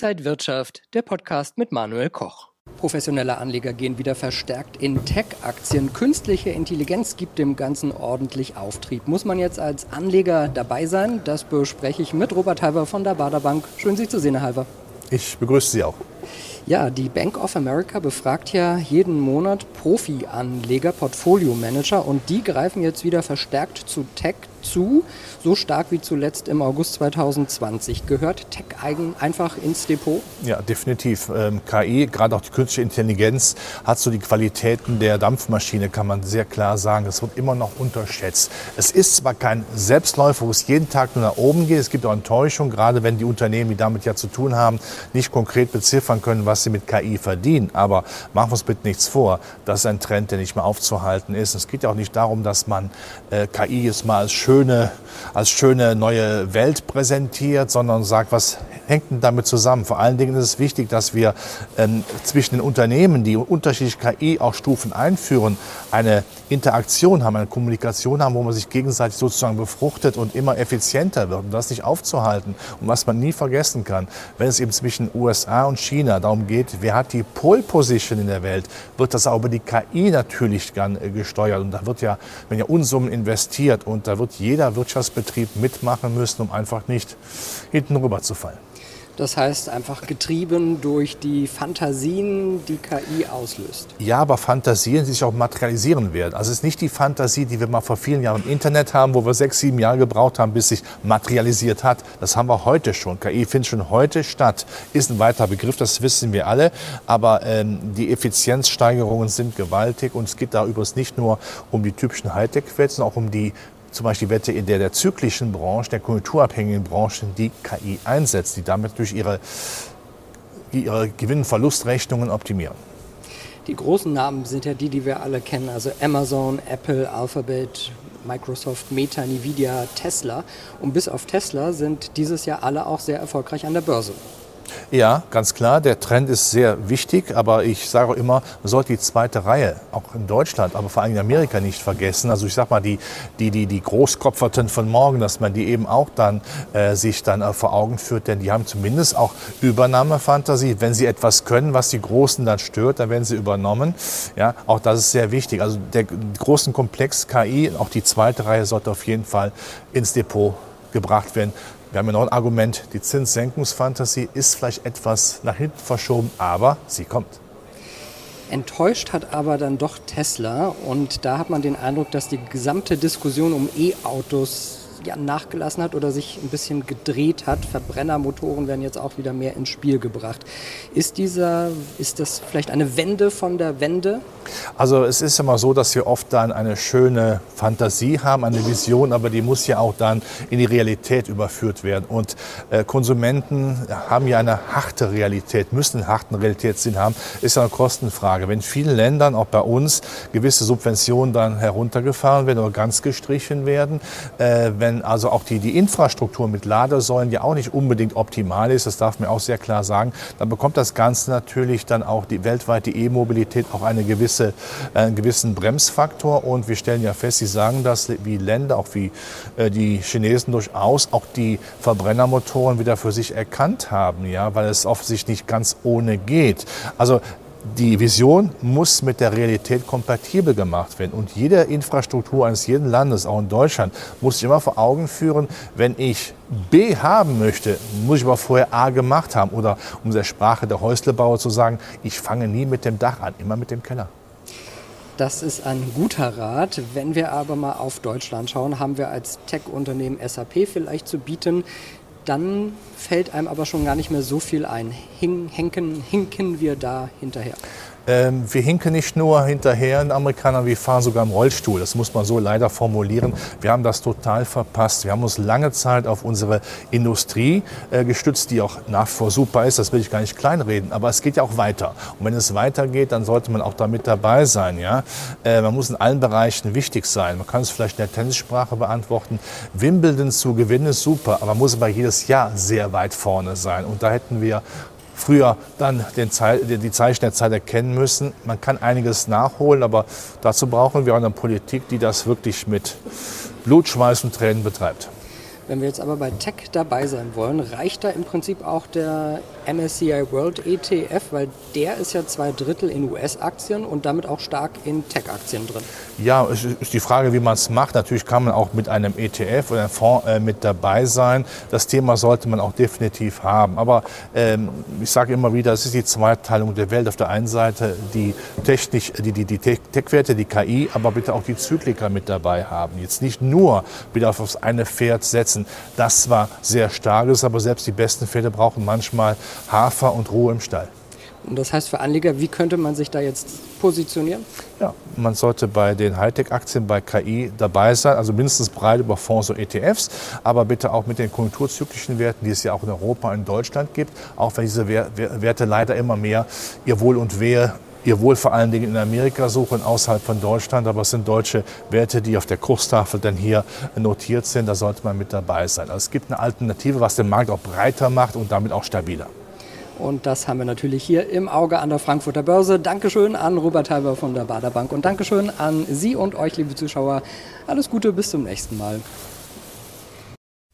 Inside Wirtschaft, der Podcast mit Manuel Koch. Professionelle Anleger gehen wieder verstärkt in Tech-Aktien. Künstliche Intelligenz gibt dem Ganzen ordentlich Auftrieb. Muss man jetzt als Anleger dabei sein? Das bespreche ich mit Robert Halver von der Baderbank. Schön, Sie zu sehen, Herr Halver. Ich begrüße Sie auch. Ja, die Bank of America befragt ja jeden Monat Profi-Anleger, Portfolio-Manager und die greifen jetzt wieder verstärkt zu Tech zu, so stark wie zuletzt im August 2020. Gehört Tech einfach ins Depot? Ja, definitiv. Ähm, KI, gerade auch die künstliche Intelligenz, hat so die Qualitäten der Dampfmaschine, kann man sehr klar sagen. Das wird immer noch unterschätzt. Es ist zwar kein Selbstläufer, wo es jeden Tag nur nach oben geht. Es gibt auch Enttäuschung, gerade wenn die Unternehmen, die damit ja zu tun haben, nicht konkret beziffern können, was sie mit KI verdienen. Aber machen wir uns bitte nichts vor. Das ist ein Trend, der nicht mehr aufzuhalten ist. Es geht ja auch nicht darum, dass man äh, KI jetzt mal als schöne, als schöne neue Welt präsentiert, sondern sagt, was hängt denn damit zusammen? Vor allen Dingen ist es wichtig, dass wir ähm, zwischen den Unternehmen, die unterschiedliche KI auch Stufen einführen, eine Interaktion haben, eine Kommunikation haben, wo man sich gegenseitig sozusagen befruchtet und immer effizienter wird. Und das nicht aufzuhalten. Und was man nie vergessen kann, wenn es eben zwischen USA und China darum geht, wer hat die Pole Position in der Welt, wird das auch über die KI natürlich äh, gesteuert. Und da wird ja, wenn ja Unsummen investiert und da wird jeder Wirtschaftsbetrieb mitmachen müssen, um einfach nicht hinten rüber zu fallen. Das heißt einfach getrieben durch die Fantasien, die KI auslöst. Ja, aber Fantasien, die sich auch materialisieren werden. Also es ist nicht die Fantasie, die wir mal vor vielen Jahren im Internet haben, wo wir sechs, sieben Jahre gebraucht haben, bis sich materialisiert hat. Das haben wir heute schon. KI findet schon heute statt. Ist ein weiterer Begriff, das wissen wir alle. Aber ähm, die Effizienzsteigerungen sind gewaltig und es geht da übrigens nicht nur um die typischen Hightech-Werte, sondern auch um die zum Beispiel Wette in der der zyklischen Branche, der konjunkturabhängigen Branchen, die KI einsetzt, die damit durch ihre, ihre Gewinn-Verlustrechnungen optimieren. Die großen Namen sind ja die, die wir alle kennen, also Amazon, Apple, Alphabet, Microsoft, Meta, Nvidia, Tesla. Und bis auf Tesla sind dieses Jahr alle auch sehr erfolgreich an der Börse. Ja, ganz klar. Der Trend ist sehr wichtig, aber ich sage immer, man sollte die zweite Reihe auch in Deutschland, aber vor allem in Amerika nicht vergessen. Also ich sage mal, die, die, die, die Großkopferten von morgen, dass man die eben auch dann äh, sich dann äh, vor Augen führt, denn die haben zumindest auch Übernahmefantasie. Wenn sie etwas können, was die Großen dann stört, dann werden sie übernommen. Ja, auch das ist sehr wichtig. Also der großen Komplex KI, auch die zweite Reihe sollte auf jeden Fall ins Depot gebracht werden. Wir haben ja noch ein Argument, die Zinssenkungsfantasie ist vielleicht etwas nach hinten verschoben, aber sie kommt. Enttäuscht hat aber dann doch Tesla und da hat man den Eindruck, dass die gesamte Diskussion um E-Autos ja, nachgelassen hat oder sich ein bisschen gedreht hat. Verbrennermotoren werden jetzt auch wieder mehr ins Spiel gebracht. Ist, dieser, ist das vielleicht eine Wende von der Wende? Also es ist immer so, dass wir oft dann eine schöne Fantasie haben, eine Vision, aber die muss ja auch dann in die Realität überführt werden. Und äh, Konsumenten haben ja eine harte Realität, müssen einen harten Realitätssinn haben, ist ja eine Kostenfrage. Wenn in vielen Ländern, auch bei uns, gewisse Subventionen dann heruntergefahren werden oder ganz gestrichen werden, äh, wenn wenn also auch die, die Infrastruktur mit Ladesäulen ja auch nicht unbedingt optimal ist, das darf man auch sehr klar sagen, dann bekommt das Ganze natürlich dann auch die weltweite E-Mobilität auch eine gewisse, äh, einen gewissen Bremsfaktor. Und wir stellen ja fest, Sie sagen das, wie Länder, auch wie äh, die Chinesen durchaus auch die Verbrennermotoren wieder für sich erkannt haben, ja, weil es offensichtlich nicht ganz ohne geht. Also die Vision muss mit der Realität kompatibel gemacht werden. Und jede Infrastruktur eines jeden Landes, auch in Deutschland, muss sich immer vor Augen führen, wenn ich B haben möchte, muss ich aber vorher A gemacht haben. Oder um der Sprache der Häuslebauer zu sagen, ich fange nie mit dem Dach an, immer mit dem Keller. Das ist ein guter Rat. Wenn wir aber mal auf Deutschland schauen, haben wir als Tech-Unternehmen SAP vielleicht zu bieten, dann fällt einem aber schon gar nicht mehr so viel ein. Hinken, hinken wir da hinterher. Ähm, wir hinken nicht nur hinterher den Amerikanern, wir fahren sogar im Rollstuhl. Das muss man so leider formulieren. Wir haben das total verpasst. Wir haben uns lange Zeit auf unsere Industrie äh, gestützt, die auch nach vor super ist. Das will ich gar nicht kleinreden. Aber es geht ja auch weiter. Und wenn es weitergeht, dann sollte man auch damit dabei sein. Ja? Äh, man muss in allen Bereichen wichtig sein. Man kann es vielleicht in der Tennissprache beantworten. Wimbledon zu gewinnen ist super, aber man muss aber jedes Jahr sehr weit vorne sein. Und da hätten wir früher dann Zeit, die Zeichen der Zeit erkennen müssen. Man kann einiges nachholen, aber dazu brauchen wir eine Politik, die das wirklich mit Blut, Schweiß und Tränen betreibt. Wenn wir jetzt aber bei Tech dabei sein wollen, reicht da im Prinzip auch der MSCI World ETF, weil der ist ja zwei Drittel in US-Aktien und damit auch stark in Tech-Aktien drin. Ja, es ist die Frage, wie man es macht. Natürlich kann man auch mit einem ETF oder einem Fonds äh, mit dabei sein. Das Thema sollte man auch definitiv haben. Aber ähm, ich sage immer wieder, es ist die Zweiteilung der Welt. Auf der einen Seite die technisch, die, die, die Tech-Werte, die KI, aber bitte auch die Zykliker mit dabei haben. Jetzt nicht nur wieder auf das eine Pferd setzen, das zwar sehr stark ist, aber selbst die besten Pferde brauchen manchmal Hafer und Ruhe im Stall. Und das heißt für Anleger, wie könnte man sich da jetzt positionieren? Ja, man sollte bei den Hightech-Aktien bei KI dabei sein, also mindestens breit über Fonds und ETFs, aber bitte auch mit den konjunkturzyklischen Werten, die es ja auch in Europa und in Deutschland gibt, auch wenn diese Werte leider immer mehr ihr Wohl und Wehe ihr Wohl vor allen Dingen in Amerika suchen, außerhalb von Deutschland. Aber es sind deutsche Werte, die auf der Kurstafel dann hier notiert sind. Da sollte man mit dabei sein. Also es gibt eine Alternative, was den Markt auch breiter macht und damit auch stabiler. Und das haben wir natürlich hier im Auge an der Frankfurter Börse. Dankeschön an Robert Halber von der Baderbank und Dankeschön an Sie und euch, liebe Zuschauer. Alles Gute, bis zum nächsten Mal.